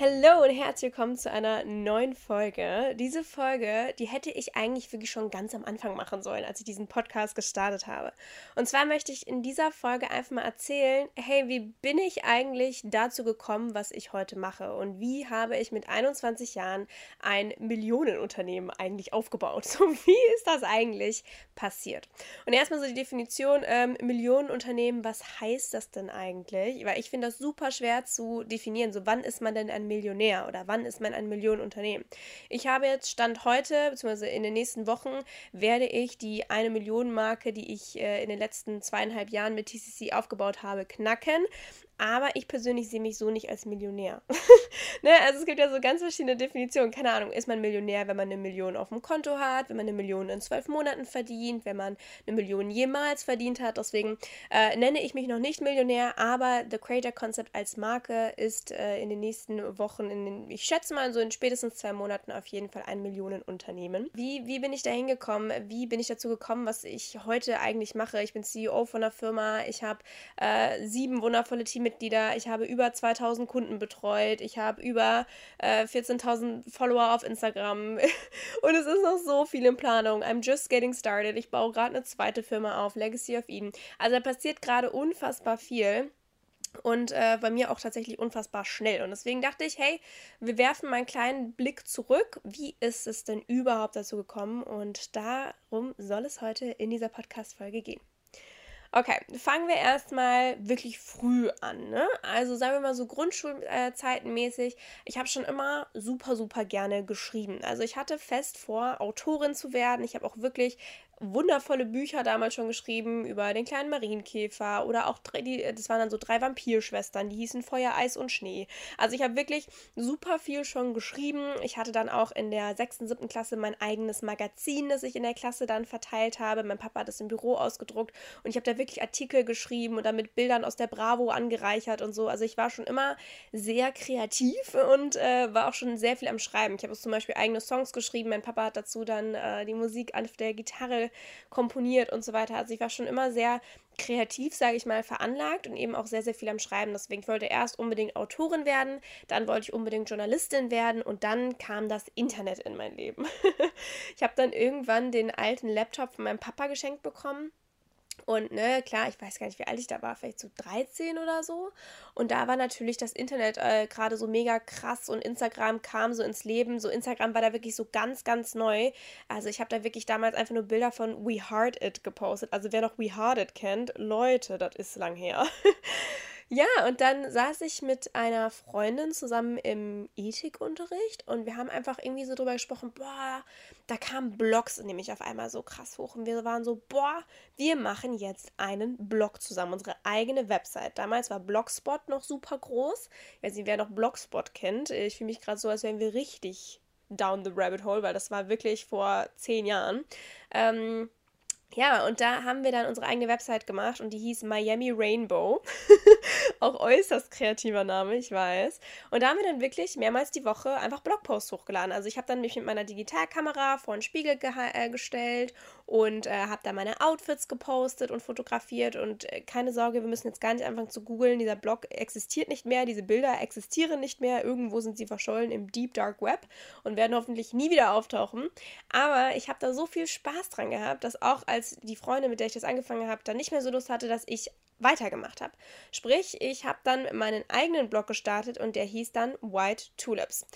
Hallo und herzlich willkommen zu einer neuen Folge. Diese Folge, die hätte ich eigentlich wirklich schon ganz am Anfang machen sollen, als ich diesen Podcast gestartet habe. Und zwar möchte ich in dieser Folge einfach mal erzählen, hey, wie bin ich eigentlich dazu gekommen, was ich heute mache? Und wie habe ich mit 21 Jahren ein Millionenunternehmen eigentlich aufgebaut? So, wie ist das eigentlich passiert? Und erstmal so die Definition, ähm, Millionenunternehmen, was heißt das denn eigentlich? Weil ich finde das super schwer zu definieren. So, wann ist man denn ein Millionär oder wann ist man ein Millionenunternehmen? Ich habe jetzt Stand heute, beziehungsweise in den nächsten Wochen, werde ich die eine Million Marke, die ich äh, in den letzten zweieinhalb Jahren mit TCC aufgebaut habe, knacken. Aber ich persönlich sehe mich so nicht als Millionär. ne? Also es gibt ja so ganz verschiedene Definitionen. Keine Ahnung, ist man Millionär, wenn man eine Million auf dem Konto hat, wenn man eine Million in zwölf Monaten verdient, wenn man eine Million jemals verdient hat. Deswegen äh, nenne ich mich noch nicht Millionär, aber The Creator Concept als Marke ist äh, in den nächsten Wochen, in den, ich schätze mal so in spätestens zwei Monaten auf jeden Fall ein Millionenunternehmen. Wie, wie bin ich da hingekommen? Wie bin ich dazu gekommen, was ich heute eigentlich mache? Ich bin CEO von einer Firma, ich habe äh, sieben wundervolle Teams Mitglieder, ich habe über 2000 Kunden betreut, ich habe über äh, 14.000 Follower auf Instagram und es ist noch so viel in Planung. I'm just getting started. Ich baue gerade eine zweite Firma auf, Legacy of Eden. Also da passiert gerade unfassbar viel und äh, bei mir auch tatsächlich unfassbar schnell. Und deswegen dachte ich, hey, wir werfen mal einen kleinen Blick zurück. Wie ist es denn überhaupt dazu gekommen? Und darum soll es heute in dieser Podcast-Folge gehen. Okay, fangen wir erstmal wirklich früh an. Ne? Also sagen wir mal so Grundschulzeitenmäßig. Ich habe schon immer super, super gerne geschrieben. Also ich hatte fest vor, Autorin zu werden. Ich habe auch wirklich wundervolle Bücher damals schon geschrieben über den kleinen Marienkäfer oder auch die, das waren dann so drei Vampirschwestern, die hießen Feuer, Eis und Schnee. Also ich habe wirklich super viel schon geschrieben. Ich hatte dann auch in der sechsten, siebten Klasse mein eigenes Magazin, das ich in der Klasse dann verteilt habe. Mein Papa hat es im Büro ausgedruckt und ich habe da wirklich Artikel geschrieben und dann mit Bildern aus der Bravo angereichert und so. Also ich war schon immer sehr kreativ und äh, war auch schon sehr viel am Schreiben. Ich habe zum Beispiel eigene Songs geschrieben. Mein Papa hat dazu dann äh, die Musik auf der Gitarre komponiert und so weiter. Also ich war schon immer sehr kreativ, sage ich mal, veranlagt und eben auch sehr, sehr viel am Schreiben. Deswegen ich wollte erst unbedingt Autorin werden, dann wollte ich unbedingt Journalistin werden und dann kam das Internet in mein Leben. ich habe dann irgendwann den alten Laptop von meinem Papa geschenkt bekommen und ne, klar, ich weiß gar nicht, wie alt ich da war, vielleicht so 13 oder so. Und da war natürlich das Internet äh, gerade so mega krass und Instagram kam so ins Leben. So Instagram war da wirklich so ganz, ganz neu. Also ich habe da wirklich damals einfach nur Bilder von We Heart It gepostet. Also wer noch We Heart It kennt, Leute, das ist lang her. Ja, und dann saß ich mit einer Freundin zusammen im Ethikunterricht und wir haben einfach irgendwie so drüber gesprochen, boah, da kamen Blogs nämlich auf einmal so krass hoch und wir waren so, boah, wir machen jetzt einen Blog zusammen, unsere eigene Website. Damals war Blogspot noch super groß. Ich weiß nicht, wer noch Blogspot kennt. Ich fühle mich gerade so, als wären wir richtig down the rabbit hole, weil das war wirklich vor zehn Jahren. Ähm, ja, und da haben wir dann unsere eigene Website gemacht und die hieß Miami Rainbow. Auch äußerst kreativer Name, ich weiß. Und da haben wir dann wirklich mehrmals die Woche einfach Blogposts hochgeladen. Also ich habe dann mich mit meiner Digitalkamera vor einen Spiegel ge äh, gestellt und äh, habe da meine Outfits gepostet und fotografiert. Und äh, keine Sorge, wir müssen jetzt gar nicht anfangen zu googeln. Dieser Blog existiert nicht mehr, diese Bilder existieren nicht mehr. Irgendwo sind sie verschollen im Deep Dark Web und werden hoffentlich nie wieder auftauchen. Aber ich habe da so viel Spaß dran gehabt, dass auch als die Freundin, mit der ich das angefangen habe, dann nicht mehr so Lust hatte, dass ich weitergemacht habe. Sprich, ich habe dann meinen eigenen Blog gestartet und der hieß dann White Tulips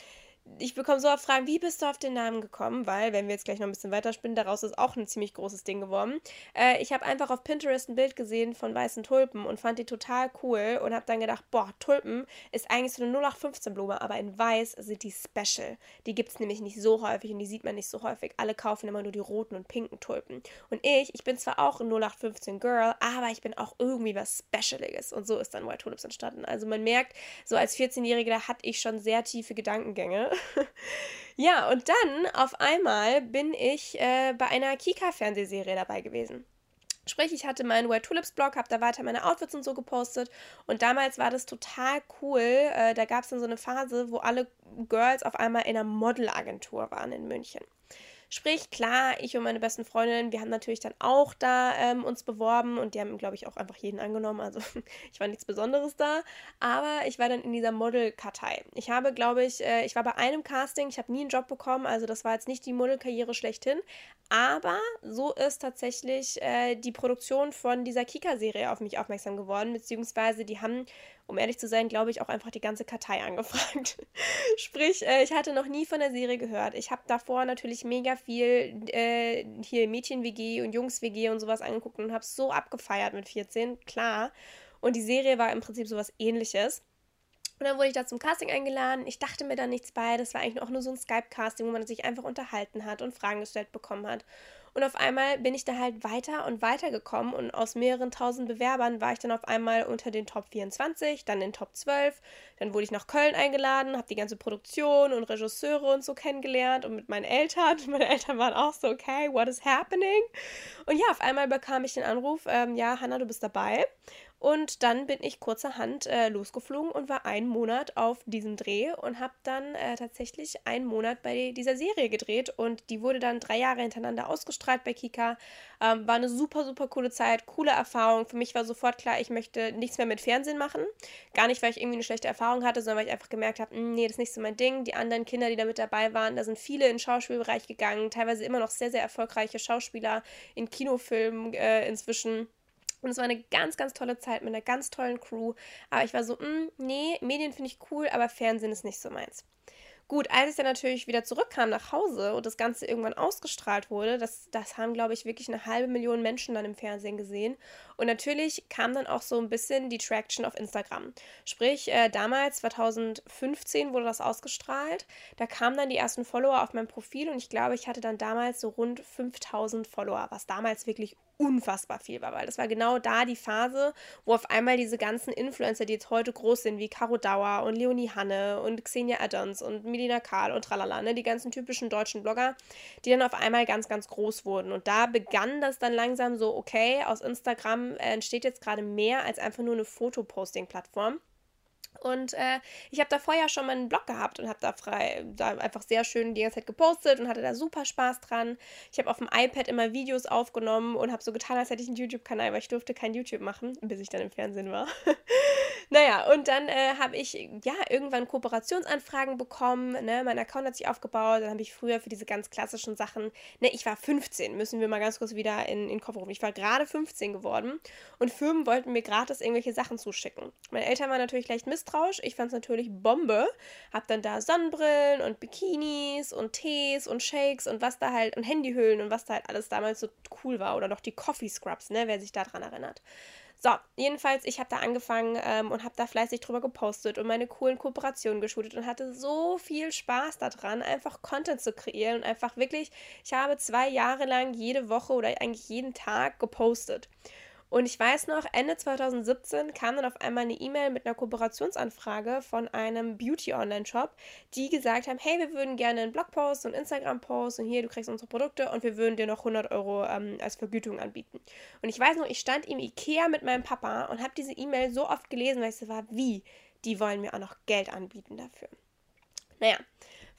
ich bekomme so oft Fragen, wie bist du auf den Namen gekommen? Weil, wenn wir jetzt gleich noch ein bisschen weiterspinnen, daraus ist auch ein ziemlich großes Ding geworden. Äh, ich habe einfach auf Pinterest ein Bild gesehen von weißen Tulpen und fand die total cool und habe dann gedacht, boah, Tulpen ist eigentlich so eine 0815-Blume, aber in weiß sind die special. Die gibt es nämlich nicht so häufig und die sieht man nicht so häufig. Alle kaufen immer nur die roten und pinken Tulpen. Und ich, ich bin zwar auch ein 0815-Girl, aber ich bin auch irgendwie was Specialiges. Und so ist dann White Tulips entstanden. Also man merkt, so als 14-Jährige, da hatte ich schon sehr tiefe Gedankengänge. ja, und dann auf einmal bin ich äh, bei einer Kika-Fernsehserie dabei gewesen. Sprich, ich hatte meinen Wear Tulips Blog, habe da weiter meine Outfits und so gepostet. Und damals war das total cool. Äh, da gab es dann so eine Phase, wo alle Girls auf einmal in einer Modelagentur waren in München. Sprich, klar, ich und meine besten Freundinnen, wir haben natürlich dann auch da ähm, uns beworben und die haben, glaube ich, auch einfach jeden angenommen. Also ich war nichts Besonderes da, aber ich war dann in dieser Modelkartei. Ich habe, glaube ich, äh, ich war bei einem Casting, ich habe nie einen Job bekommen, also das war jetzt nicht die Modelkarriere schlechthin, aber so ist tatsächlich äh, die Produktion von dieser Kika-Serie auf mich aufmerksam geworden, beziehungsweise die haben um ehrlich zu sein, glaube ich, auch einfach die ganze Kartei angefragt. Sprich, äh, ich hatte noch nie von der Serie gehört. Ich habe davor natürlich mega viel äh, hier Mädchen-WG und Jungs-WG und sowas angeguckt und habe es so abgefeiert mit 14, klar. Und die Serie war im Prinzip sowas ähnliches. Und dann wurde ich da zum Casting eingeladen. Ich dachte mir da nichts bei. Das war eigentlich auch nur so ein Skype-Casting, wo man sich einfach unterhalten hat und Fragen gestellt bekommen hat. Und auf einmal bin ich da halt weiter und weiter gekommen und aus mehreren tausend Bewerbern war ich dann auf einmal unter den Top 24, dann den Top 12. Dann wurde ich nach Köln eingeladen, habe die ganze Produktion und Regisseure und so kennengelernt und mit meinen Eltern. Meine Eltern waren auch so, okay, what is happening? Und ja, auf einmal bekam ich den Anruf, ähm, ja, Hannah, du bist dabei. Und dann bin ich kurzerhand äh, losgeflogen und war einen Monat auf diesem Dreh und habe dann äh, tatsächlich einen Monat bei dieser Serie gedreht und die wurde dann drei Jahre hintereinander ausgestrahlt bei Kika. Ähm, war eine super, super coole Zeit, coole Erfahrung. Für mich war sofort klar, ich möchte nichts mehr mit Fernsehen machen. Gar nicht, weil ich irgendwie eine schlechte Erfahrung hatte, sondern weil ich einfach gemerkt habe, hm, nee, das ist nicht so mein Ding. Die anderen Kinder, die da mit dabei waren, da sind viele in den Schauspielbereich gegangen, teilweise immer noch sehr, sehr erfolgreiche Schauspieler in Kinofilmen äh, inzwischen und es war eine ganz, ganz tolle Zeit mit einer ganz tollen Crew. Aber ich war so, mh, mm, nee, Medien finde ich cool, aber Fernsehen ist nicht so meins. Gut, als ich dann natürlich wieder zurückkam nach Hause und das Ganze irgendwann ausgestrahlt wurde, das, das haben, glaube ich, wirklich eine halbe Million Menschen dann im Fernsehen gesehen. Und natürlich kam dann auch so ein bisschen die Traction auf Instagram. Sprich, äh, damals, 2015, wurde das ausgestrahlt. Da kamen dann die ersten Follower auf mein Profil und ich glaube, ich hatte dann damals so rund 5000 Follower, was damals wirklich unfassbar viel war, weil das war genau da die Phase, wo auf einmal diese ganzen Influencer, die jetzt heute groß sind, wie Caro Dauer und Leonie Hanne und Xenia Addons und Melina Karl und tralala, ne, die ganzen typischen deutschen Blogger, die dann auf einmal ganz, ganz groß wurden. Und da begann das dann langsam so, okay, aus Instagram entsteht jetzt gerade mehr als einfach nur eine Fotoposting-Plattform. Und äh, ich habe da vorher schon mal einen Blog gehabt und habe da frei, da einfach sehr schön die ganze Zeit gepostet und hatte da super Spaß dran. Ich habe auf dem iPad immer Videos aufgenommen und habe so getan, als hätte ich einen YouTube-Kanal, weil ich durfte kein YouTube machen, bis ich dann im Fernsehen war. naja, und dann äh, habe ich ja irgendwann Kooperationsanfragen bekommen. Ne? Mein Account hat sich aufgebaut. Dann habe ich früher für diese ganz klassischen Sachen, ne, ich war 15, müssen wir mal ganz kurz wieder in, in den Kopf rufen. Ich war gerade 15 geworden und Firmen wollten mir gratis irgendwelche Sachen zuschicken. Meine Eltern waren natürlich leicht misstrauisch Misstrauisch. Ich fand es natürlich Bombe. Hab dann da Sonnenbrillen und Bikinis und Tees und Shakes und was da halt und Handyhüllen und was da halt alles damals so cool war. Oder noch die Coffee Scrubs, ne, wer sich daran erinnert. So, jedenfalls, ich habe da angefangen ähm, und habe da fleißig drüber gepostet und meine coolen Kooperationen geshootet und hatte so viel Spaß daran, einfach Content zu kreieren und einfach wirklich, ich habe zwei Jahre lang jede Woche oder eigentlich jeden Tag gepostet. Und ich weiß noch, Ende 2017 kam dann auf einmal eine E-Mail mit einer Kooperationsanfrage von einem Beauty-Online-Shop, die gesagt haben, hey, wir würden gerne einen Blogpost und Instagram-Post und hier, du kriegst unsere Produkte und wir würden dir noch 100 Euro ähm, als Vergütung anbieten. Und ich weiß noch, ich stand im Ikea mit meinem Papa und habe diese E-Mail so oft gelesen, weil ich so war, wie? Die wollen mir auch noch Geld anbieten dafür. Naja,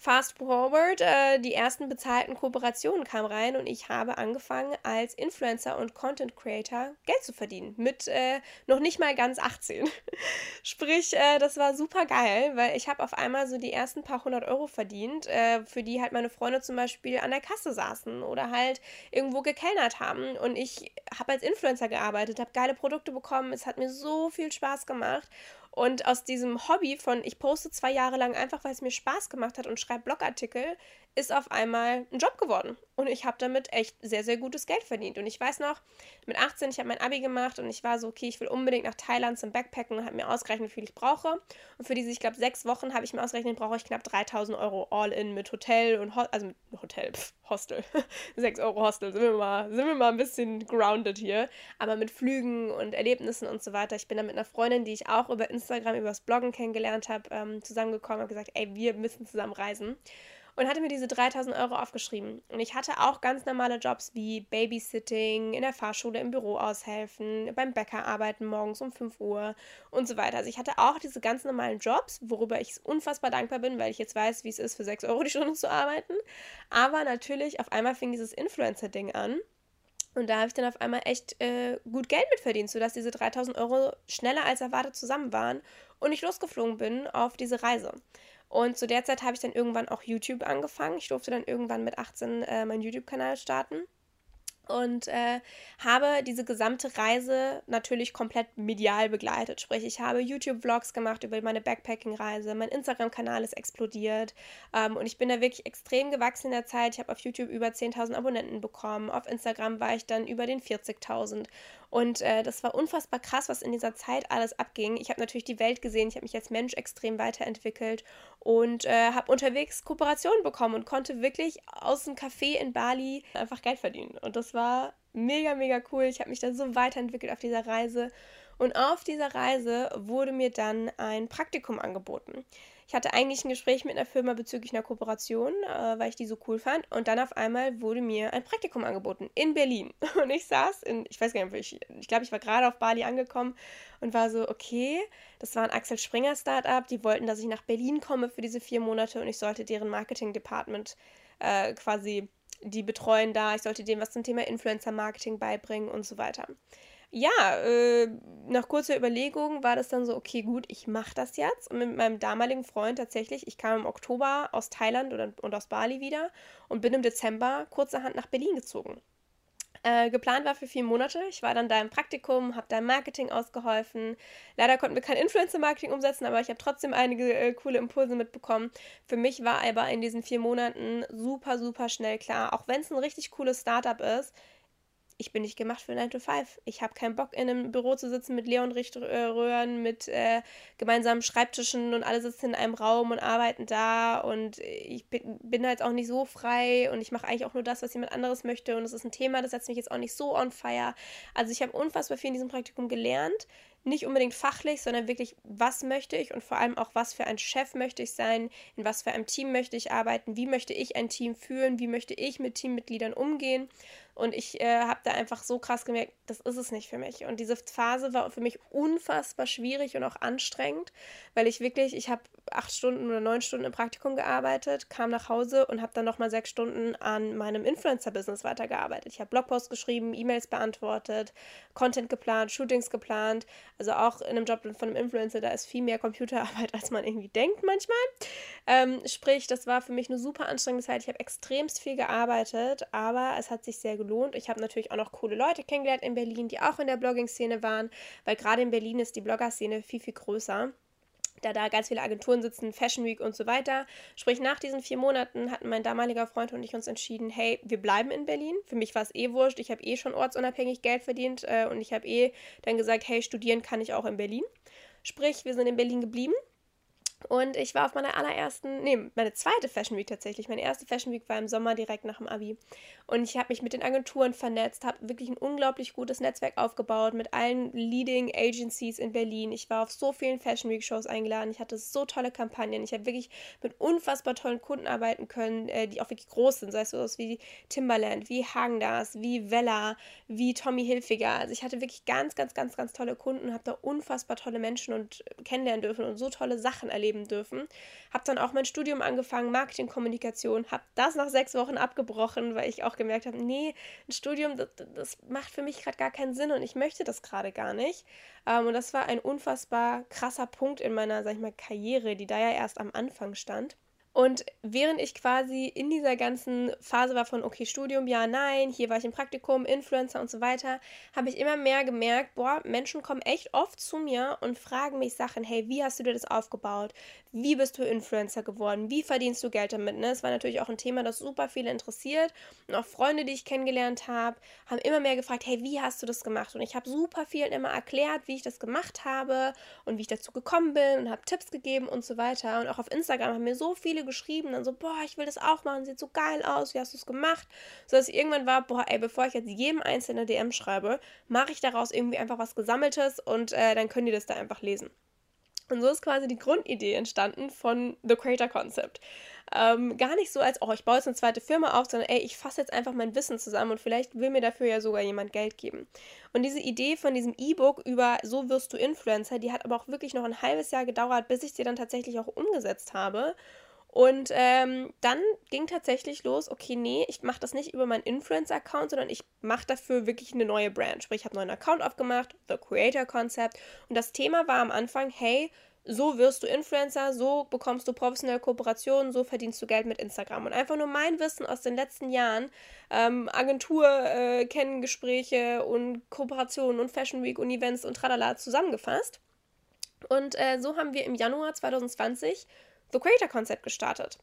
Fast forward, äh, die ersten bezahlten Kooperationen kamen rein und ich habe angefangen, als Influencer und Content Creator Geld zu verdienen. Mit äh, noch nicht mal ganz 18. Sprich, äh, das war super geil, weil ich habe auf einmal so die ersten paar hundert Euro verdient, äh, für die halt meine Freunde zum Beispiel an der Kasse saßen oder halt irgendwo gekellnert haben. Und ich habe als Influencer gearbeitet, habe geile Produkte bekommen. Es hat mir so viel Spaß gemacht. Und aus diesem Hobby von ich poste zwei Jahre lang einfach, weil es mir Spaß gemacht hat und schreibe Blogartikel, ist auf einmal ein Job geworden. Und ich habe damit echt sehr, sehr gutes Geld verdient. Und ich weiß noch, mit 18, ich habe mein Abi gemacht und ich war so, okay, ich will unbedingt nach Thailand zum Backpacken und habe mir ausgerechnet, wie viel ich brauche. Und für diese, ich glaube, sechs Wochen habe ich mir ausgerechnet, brauche ich knapp 3000 Euro all in mit Hotel und Ho also mit Hotel, pf, Hostel, 6 Euro Hostel, sind wir, mal, sind wir mal ein bisschen grounded hier, aber mit Flügen und Erlebnissen und so weiter. Ich bin da mit einer Freundin, die ich auch über Instagram, über das Bloggen kennengelernt habe, ähm, zusammengekommen, habe gesagt, ey, wir müssen zusammen reisen und hatte mir diese 3000 Euro aufgeschrieben. Und ich hatte auch ganz normale Jobs wie Babysitting, in der Fahrschule im Büro aushelfen, beim Bäcker arbeiten morgens um 5 Uhr und so weiter. Also ich hatte auch diese ganz normalen Jobs, worüber ich unfassbar dankbar bin, weil ich jetzt weiß, wie es ist, für 6 Euro die Stunde zu arbeiten. Aber natürlich, auf einmal fing dieses Influencer-Ding an. Und da habe ich dann auf einmal echt äh, gut Geld mit verdient, sodass diese 3000 Euro schneller als erwartet zusammen waren und ich losgeflogen bin auf diese Reise. Und zu der Zeit habe ich dann irgendwann auch YouTube angefangen. Ich durfte dann irgendwann mit 18 äh, meinen YouTube-Kanal starten und äh, habe diese gesamte Reise natürlich komplett medial begleitet. Sprich, ich habe YouTube-Vlogs gemacht über meine Backpacking-Reise, mein Instagram-Kanal ist explodiert ähm, und ich bin da wirklich extrem gewachsen in der Zeit. Ich habe auf YouTube über 10.000 Abonnenten bekommen, auf Instagram war ich dann über den 40.000 und äh, das war unfassbar krass, was in dieser Zeit alles abging. Ich habe natürlich die Welt gesehen, ich habe mich als Mensch extrem weiterentwickelt und äh, habe unterwegs Kooperationen bekommen und konnte wirklich aus dem Café in Bali einfach Geld verdienen. Und das war mega, mega cool. Ich habe mich da so weiterentwickelt auf dieser Reise. Und auf dieser Reise wurde mir dann ein Praktikum angeboten. Ich hatte eigentlich ein Gespräch mit einer Firma bezüglich einer Kooperation, äh, weil ich die so cool fand. Und dann auf einmal wurde mir ein Praktikum angeboten in Berlin. Und ich saß in, ich weiß gar nicht, ich, ich glaube, ich war gerade auf Bali angekommen und war so, okay, das war ein Axel Springer Startup. Die wollten, dass ich nach Berlin komme für diese vier Monate und ich sollte deren Marketing-Department äh, quasi die betreuen da. Ich sollte denen was zum Thema Influencer-Marketing beibringen und so weiter ja, äh, nach kurzer Überlegung war das dann so, okay, gut, ich mache das jetzt. Und mit meinem damaligen Freund tatsächlich, ich kam im Oktober aus Thailand oder, und aus Bali wieder und bin im Dezember kurzerhand nach Berlin gezogen. Äh, geplant war für vier Monate. Ich war dann da im Praktikum, habe da im Marketing ausgeholfen. Leider konnten wir kein Influencer-Marketing umsetzen, aber ich habe trotzdem einige äh, coole Impulse mitbekommen. Für mich war aber in diesen vier Monaten super, super schnell klar, auch wenn es ein richtig cooles Startup ist, ich bin nicht gemacht für 9 to 5. Ich habe keinen Bock, in einem Büro zu sitzen mit Leonrichtröhren, mit äh, gemeinsamen Schreibtischen und alle sitzen in einem Raum und arbeiten da und ich bin, bin halt auch nicht so frei und ich mache eigentlich auch nur das, was jemand anderes möchte und es ist ein Thema, das setzt mich jetzt auch nicht so on fire. Also ich habe unfassbar viel in diesem Praktikum gelernt, nicht unbedingt fachlich, sondern wirklich, was möchte ich und vor allem auch, was für ein Chef möchte ich sein, in was für einem Team möchte ich arbeiten, wie möchte ich ein Team führen, wie möchte ich mit Teammitgliedern umgehen. Und ich äh, habe da einfach so krass gemerkt, das ist es nicht für mich. Und diese Phase war für mich unfassbar schwierig und auch anstrengend, weil ich wirklich, ich habe acht Stunden oder neun Stunden im Praktikum gearbeitet, kam nach Hause und habe dann nochmal sechs Stunden an meinem Influencer-Business weitergearbeitet. Ich habe Blogposts geschrieben, E-Mails beantwortet, Content geplant, Shootings geplant. Also auch in einem Job von einem Influencer, da ist viel mehr Computerarbeit, als man irgendwie denkt manchmal. Ähm, sprich, das war für mich eine super anstrengende Zeit. Ich habe extremst viel gearbeitet, aber es hat sich sehr gelohnt. Ich habe natürlich auch noch coole Leute kennengelernt in Berlin, die auch in der Blogging-Szene waren, weil gerade in Berlin ist die Blogger-Szene viel, viel größer da da ganz viele Agenturen sitzen, Fashion Week und so weiter. Sprich, nach diesen vier Monaten hatten mein damaliger Freund und ich uns entschieden, hey, wir bleiben in Berlin. Für mich war es eh wurscht. Ich habe eh schon ortsunabhängig Geld verdient äh, und ich habe eh dann gesagt, hey, studieren kann ich auch in Berlin. Sprich, wir sind in Berlin geblieben und ich war auf meiner allerersten, nee, meine zweite Fashion Week tatsächlich. Meine erste Fashion Week war im Sommer direkt nach dem Abi. Und ich habe mich mit den Agenturen vernetzt, habe wirklich ein unglaublich gutes Netzwerk aufgebaut mit allen Leading Agencies in Berlin. Ich war auf so vielen Fashion Week Shows eingeladen. Ich hatte so tolle Kampagnen. Ich habe wirklich mit unfassbar tollen Kunden arbeiten können, äh, die auch wirklich groß sind. Sei es sowas wie Timberland, wie Hagendas, wie Vella, wie Tommy Hilfiger. Also ich hatte wirklich ganz, ganz, ganz, ganz tolle Kunden, habe da unfassbar tolle Menschen und kennenlernen dürfen und so tolle Sachen erlebt leben dürfen. Habe dann auch mein Studium angefangen, Marketingkommunikation, habe das nach sechs Wochen abgebrochen, weil ich auch gemerkt habe, nee, ein Studium, das, das macht für mich gerade gar keinen Sinn und ich möchte das gerade gar nicht. Ähm, und das war ein unfassbar krasser Punkt in meiner, sag ich mal, Karriere, die da ja erst am Anfang stand. Und während ich quasi in dieser ganzen Phase war von, okay, Studium, ja, nein, hier war ich im Praktikum, Influencer und so weiter, habe ich immer mehr gemerkt, boah, Menschen kommen echt oft zu mir und fragen mich Sachen, hey, wie hast du dir das aufgebaut? Wie bist du Influencer geworden? Wie verdienst du Geld damit? Ne? Das war natürlich auch ein Thema, das super viele interessiert. Und auch Freunde, die ich kennengelernt habe, haben immer mehr gefragt, hey, wie hast du das gemacht? Und ich habe super vielen immer erklärt, wie ich das gemacht habe und wie ich dazu gekommen bin und habe Tipps gegeben und so weiter. Und auch auf Instagram haben mir so viele viele geschrieben, dann so, boah, ich will das auch machen, sieht so geil aus, wie hast du es gemacht? So dass irgendwann war, boah, ey, bevor ich jetzt jedem einzelne DM schreibe, mache ich daraus irgendwie einfach was Gesammeltes und äh, dann können die das da einfach lesen. Und so ist quasi die Grundidee entstanden von The Creator Concept. Ähm, gar nicht so als, oh, ich baue jetzt eine zweite Firma auf, sondern ey, ich fasse jetzt einfach mein Wissen zusammen und vielleicht will mir dafür ja sogar jemand Geld geben. Und diese Idee von diesem E-Book über So wirst du Influencer, die hat aber auch wirklich noch ein halbes Jahr gedauert, bis ich sie dann tatsächlich auch umgesetzt habe. Und ähm, dann ging tatsächlich los, okay, nee, ich mache das nicht über meinen Influencer-Account, sondern ich mache dafür wirklich eine neue Brand. Sprich, ich habe einen neuen Account aufgemacht, The Creator Concept. Und das Thema war am Anfang, hey, so wirst du Influencer, so bekommst du professionelle Kooperationen, so verdienst du Geld mit Instagram. Und einfach nur mein Wissen aus den letzten Jahren, ähm, Agentur, äh, und Kooperationen und Fashion Week und Events und tralala zusammengefasst. Und äh, so haben wir im Januar 2020 The Creator Concept gestartet.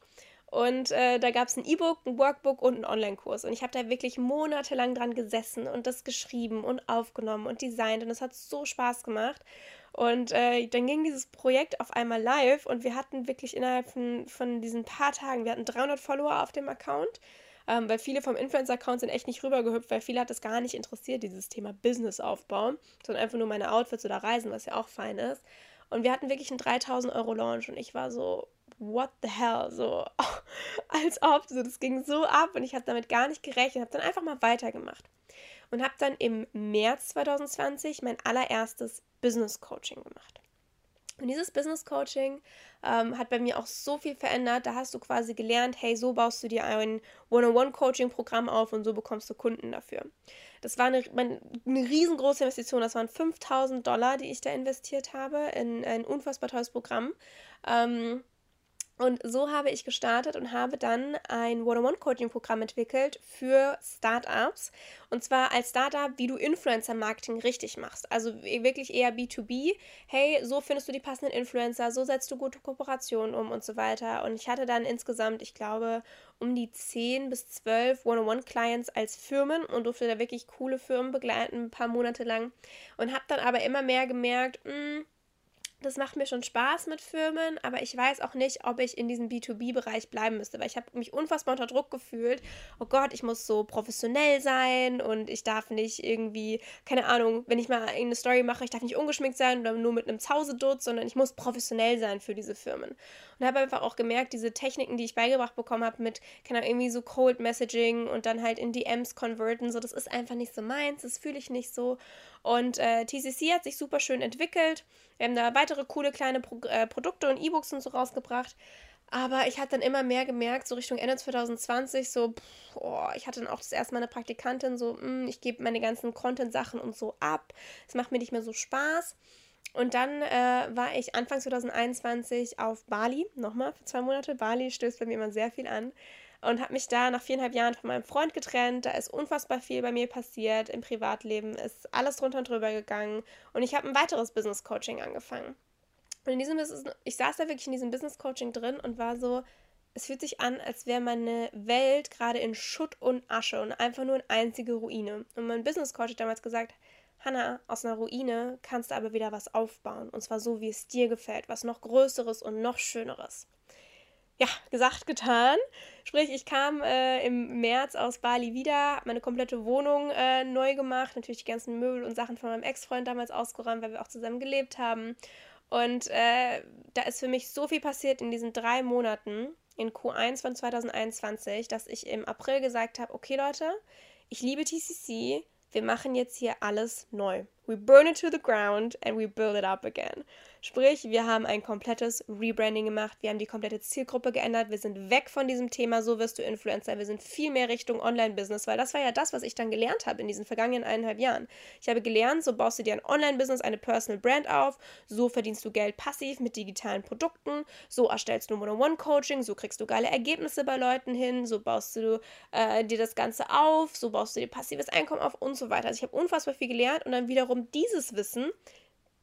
Und äh, da gab es ein E-Book, ein Workbook und einen Online-Kurs. Und ich habe da wirklich monatelang dran gesessen und das geschrieben und aufgenommen und designt. Und es hat so Spaß gemacht. Und äh, dann ging dieses Projekt auf einmal live und wir hatten wirklich innerhalb von, von diesen paar Tagen, wir hatten 300 Follower auf dem Account. Ähm, weil viele vom Influencer-Account sind echt nicht rübergehüpft, weil viele hat es gar nicht interessiert, dieses Thema Business aufbauen, sondern einfach nur meine Outfits oder Reisen, was ja auch fein ist. Und wir hatten wirklich einen 3000 Euro Launch und ich war so, what the hell? So, als ob, so, das ging so ab und ich habe damit gar nicht gerechnet, habe dann einfach mal weitergemacht. Und habe dann im März 2020 mein allererstes Business Coaching gemacht. Und dieses Business Coaching ähm, hat bei mir auch so viel verändert. Da hast du quasi gelernt, hey, so baust du dir ein One-on-One-Coaching-Programm auf und so bekommst du Kunden dafür. Das war eine, eine riesengroße Investition. Das waren 5000 Dollar, die ich da investiert habe in ein unfassbar tolles Programm. Ähm, und so habe ich gestartet und habe dann ein One-on-One-Coaching-Programm entwickelt für Startups. Und zwar als Startup, wie du Influencer-Marketing richtig machst. Also wirklich eher B2B. Hey, so findest du die passenden Influencer, so setzt du gute Kooperationen um und so weiter. Und ich hatte dann insgesamt, ich glaube, um die 10 bis 12 One-on-One-Clients als Firmen und durfte da wirklich coole Firmen begleiten, ein paar Monate lang. Und habe dann aber immer mehr gemerkt, mh, hm, das macht mir schon Spaß mit Firmen, aber ich weiß auch nicht, ob ich in diesem B2B-Bereich bleiben müsste, weil ich habe mich unfassbar unter Druck gefühlt. Oh Gott, ich muss so professionell sein und ich darf nicht irgendwie, keine Ahnung, wenn ich mal eine Story mache, ich darf nicht ungeschminkt sein oder nur mit einem Zausedutz, sondern ich muss professionell sein für diese Firmen. Und habe einfach auch gemerkt, diese Techniken, die ich beigebracht bekommen habe mit, keine Ahnung, irgendwie so Cold Messaging und dann halt in DMs converten, so, das ist einfach nicht so meins, das fühle ich nicht so. Und äh, TCC hat sich super schön entwickelt. Wir haben da weitere coole kleine Pro äh, Produkte und E-Books und so rausgebracht. Aber ich hatte dann immer mehr gemerkt, so Richtung Ende 2020, so, pff, oh, ich hatte dann auch das erste Mal eine Praktikantin, so, mh, hm, ich gebe meine ganzen Content-Sachen und so ab. Es macht mir nicht mehr so Spaß. Und dann äh, war ich Anfang 2021 auf Bali, nochmal für zwei Monate. Bali stößt bei mir immer sehr viel an und habe mich da nach viereinhalb Jahren von meinem Freund getrennt. Da ist unfassbar viel bei mir passiert. Im Privatleben ist alles drunter und drüber gegangen und ich habe ein weiteres Business Coaching angefangen. Und in diesem Business, ich saß da wirklich in diesem Business Coaching drin und war so, es fühlt sich an, als wäre meine Welt gerade in Schutt und Asche und einfach nur eine einzige Ruine. Und mein Business Coach hat damals gesagt, Hanna, aus einer Ruine kannst du aber wieder was aufbauen. Und zwar so, wie es dir gefällt. Was noch Größeres und noch Schöneres ja, gesagt, getan. Sprich, ich kam äh, im März aus Bali wieder, habe meine komplette Wohnung äh, neu gemacht, natürlich die ganzen Möbel und Sachen von meinem Ex-Freund damals ausgeräumt, weil wir auch zusammen gelebt haben. Und äh, da ist für mich so viel passiert in diesen drei Monaten in Q1 von 2021, dass ich im April gesagt habe, okay Leute, ich liebe TCC, wir machen jetzt hier alles neu. We burn it to the ground and we build it up again. Sprich, wir haben ein komplettes Rebranding gemacht, wir haben die komplette Zielgruppe geändert, wir sind weg von diesem Thema, so wirst du Influencer, wir sind viel mehr Richtung Online-Business, weil das war ja das, was ich dann gelernt habe in diesen vergangenen eineinhalb Jahren. Ich habe gelernt, so baust du dir ein Online-Business, eine Personal Brand auf, so verdienst du Geld passiv mit digitalen Produkten, so erstellst du One-on-One-Coaching, so kriegst du geile Ergebnisse bei Leuten hin, so baust du äh, dir das Ganze auf, so baust du dir passives Einkommen auf und so weiter. Also ich habe unfassbar viel gelernt und dann wiederum dieses Wissen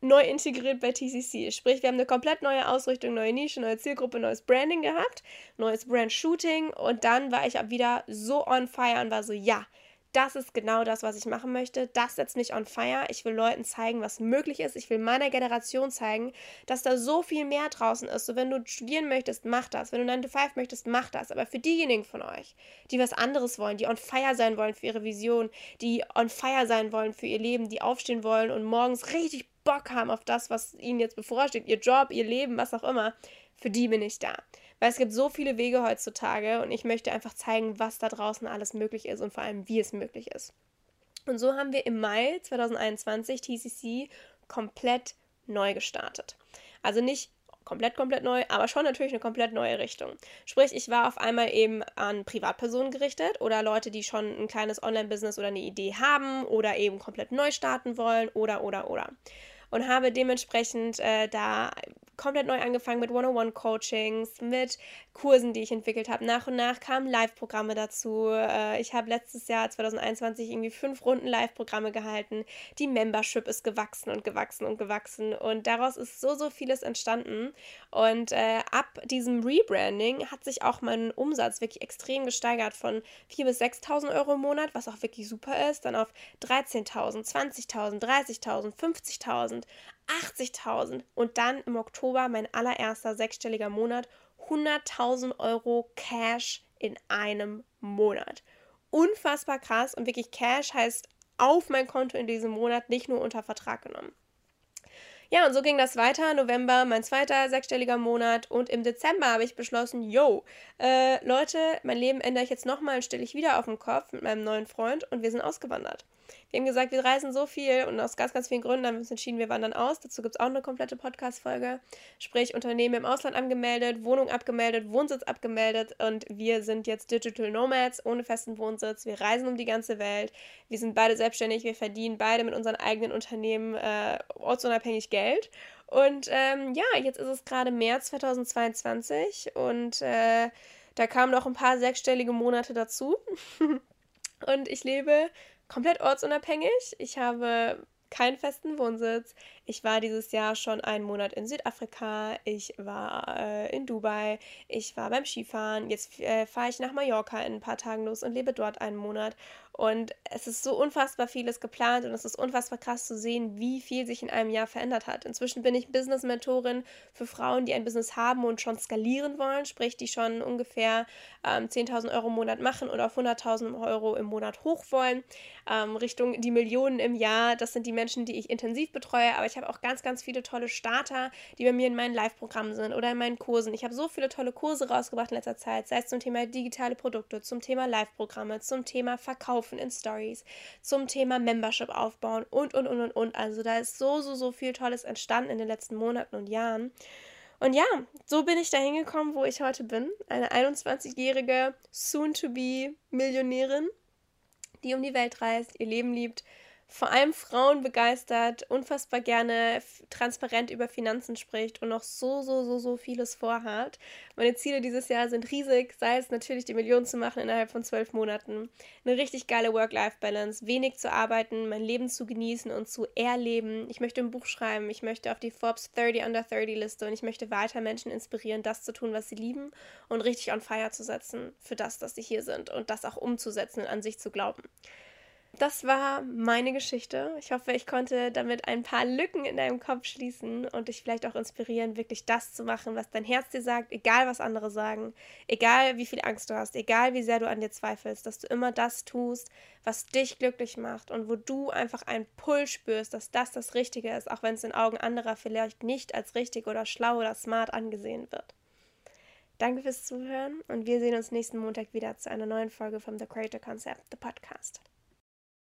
neu integriert bei TCC. Sprich, wir haben eine komplett neue Ausrichtung, neue Nische, neue Zielgruppe, neues Branding gehabt, neues Brand-Shooting und dann war ich ab wieder so on fire und war so, ja, das ist genau das, was ich machen möchte. Das setzt mich on fire. Ich will Leuten zeigen, was möglich ist. Ich will meiner Generation zeigen, dass da so viel mehr draußen ist. So, wenn du studieren möchtest, mach das. Wenn du 9 to 5 möchtest, mach das. Aber für diejenigen von euch, die was anderes wollen, die on fire sein wollen für ihre Vision, die on fire sein wollen für ihr Leben, die aufstehen wollen und morgens richtig Bock haben auf das, was ihnen jetzt bevorsteht, ihr Job, ihr Leben, was auch immer, für die bin ich da. Weil es gibt so viele Wege heutzutage und ich möchte einfach zeigen, was da draußen alles möglich ist und vor allem, wie es möglich ist. Und so haben wir im Mai 2021 TCC komplett neu gestartet. Also nicht komplett, komplett neu, aber schon natürlich eine komplett neue Richtung. Sprich, ich war auf einmal eben an Privatpersonen gerichtet oder Leute, die schon ein kleines Online-Business oder eine Idee haben oder eben komplett neu starten wollen oder, oder, oder. Und habe dementsprechend äh, da komplett neu angefangen mit One-on-One-Coachings, mit Kursen, die ich entwickelt habe. Nach und nach kamen Live-Programme dazu. Äh, ich habe letztes Jahr 2021 irgendwie fünf Runden Live-Programme gehalten. Die Membership ist gewachsen und gewachsen und gewachsen und daraus ist so, so vieles entstanden. Und äh, ab diesem Rebranding hat sich auch mein Umsatz wirklich extrem gesteigert von 4.000 bis 6.000 Euro im Monat, was auch wirklich super ist, dann auf 13.000, 20.000, 30.000, 50.000, 80.000 und dann im Oktober mein allererster sechsstelliger Monat 100.000 Euro Cash in einem Monat. Unfassbar krass und wirklich Cash heißt auf mein Konto in diesem Monat, nicht nur unter Vertrag genommen. Ja, und so ging das weiter. November mein zweiter sechsstelliger Monat und im Dezember habe ich beschlossen, yo, äh, Leute, mein Leben ändere ich jetzt nochmal und stelle ich wieder auf den Kopf mit meinem neuen Freund und wir sind ausgewandert. Wir haben gesagt, wir reisen so viel und aus ganz, ganz vielen Gründen haben wir uns entschieden, wir wandern aus. Dazu gibt es auch eine komplette Podcast-Folge. Sprich, Unternehmen im Ausland angemeldet, Wohnung abgemeldet, Wohnsitz abgemeldet und wir sind jetzt Digital Nomads ohne festen Wohnsitz. Wir reisen um die ganze Welt. Wir sind beide selbstständig, wir verdienen beide mit unseren eigenen Unternehmen äh, ortsunabhängig Geld. Und ähm, ja, jetzt ist es gerade März 2022 und äh, da kamen noch ein paar sechsstellige Monate dazu. und ich lebe komplett ortsunabhängig. Ich habe keinen festen Wohnsitz. Ich war dieses Jahr schon einen Monat in Südafrika, ich war äh, in Dubai, ich war beim Skifahren, jetzt äh, fahre ich nach Mallorca in ein paar Tagen los und lebe dort einen Monat. Und es ist so unfassbar vieles geplant und es ist unfassbar krass zu sehen, wie viel sich in einem Jahr verändert hat. Inzwischen bin ich Business-Mentorin für Frauen, die ein Business haben und schon skalieren wollen, sprich, die schon ungefähr ähm, 10.000 Euro im Monat machen oder auf 100.000 Euro im Monat hoch wollen, ähm, Richtung die Millionen im Jahr. Das sind die Menschen, die ich intensiv betreue, aber ich habe auch ganz, ganz viele tolle Starter, die bei mir in meinen Live-Programmen sind oder in meinen Kursen. Ich habe so viele tolle Kurse rausgebracht in letzter Zeit, sei es zum Thema digitale Produkte, zum Thema Live-Programme, zum Thema Verkauf Verkaufen in Stories, zum Thema Membership aufbauen und, und, und, und, und. Also da ist so, so, so viel Tolles entstanden in den letzten Monaten und Jahren. Und ja, so bin ich da hingekommen, wo ich heute bin. Eine 21-jährige, soon-to-be Millionärin, die um die Welt reist, ihr Leben liebt, vor allem Frauen begeistert, unfassbar gerne transparent über Finanzen spricht und noch so, so, so, so vieles vorhat. Meine Ziele dieses Jahr sind riesig, sei es natürlich die Millionen zu machen innerhalb von zwölf Monaten, eine richtig geile Work-Life-Balance, wenig zu arbeiten, mein Leben zu genießen und zu erleben. Ich möchte ein Buch schreiben, ich möchte auf die Forbes 30 Under 30 Liste und ich möchte weiter Menschen inspirieren, das zu tun, was sie lieben und richtig on fire zu setzen für das, dass sie hier sind und das auch umzusetzen und an sich zu glauben das war meine Geschichte. Ich hoffe, ich konnte damit ein paar Lücken in deinem Kopf schließen und dich vielleicht auch inspirieren, wirklich das zu machen, was dein Herz dir sagt, egal was andere sagen, egal wie viel Angst du hast, egal wie sehr du an dir zweifelst, dass du immer das tust, was dich glücklich macht und wo du einfach einen Pull spürst, dass das das Richtige ist, auch wenn es in Augen anderer vielleicht nicht als richtig oder schlau oder smart angesehen wird. Danke fürs Zuhören und wir sehen uns nächsten Montag wieder zu einer neuen Folge vom The Creator Concept, the Podcast.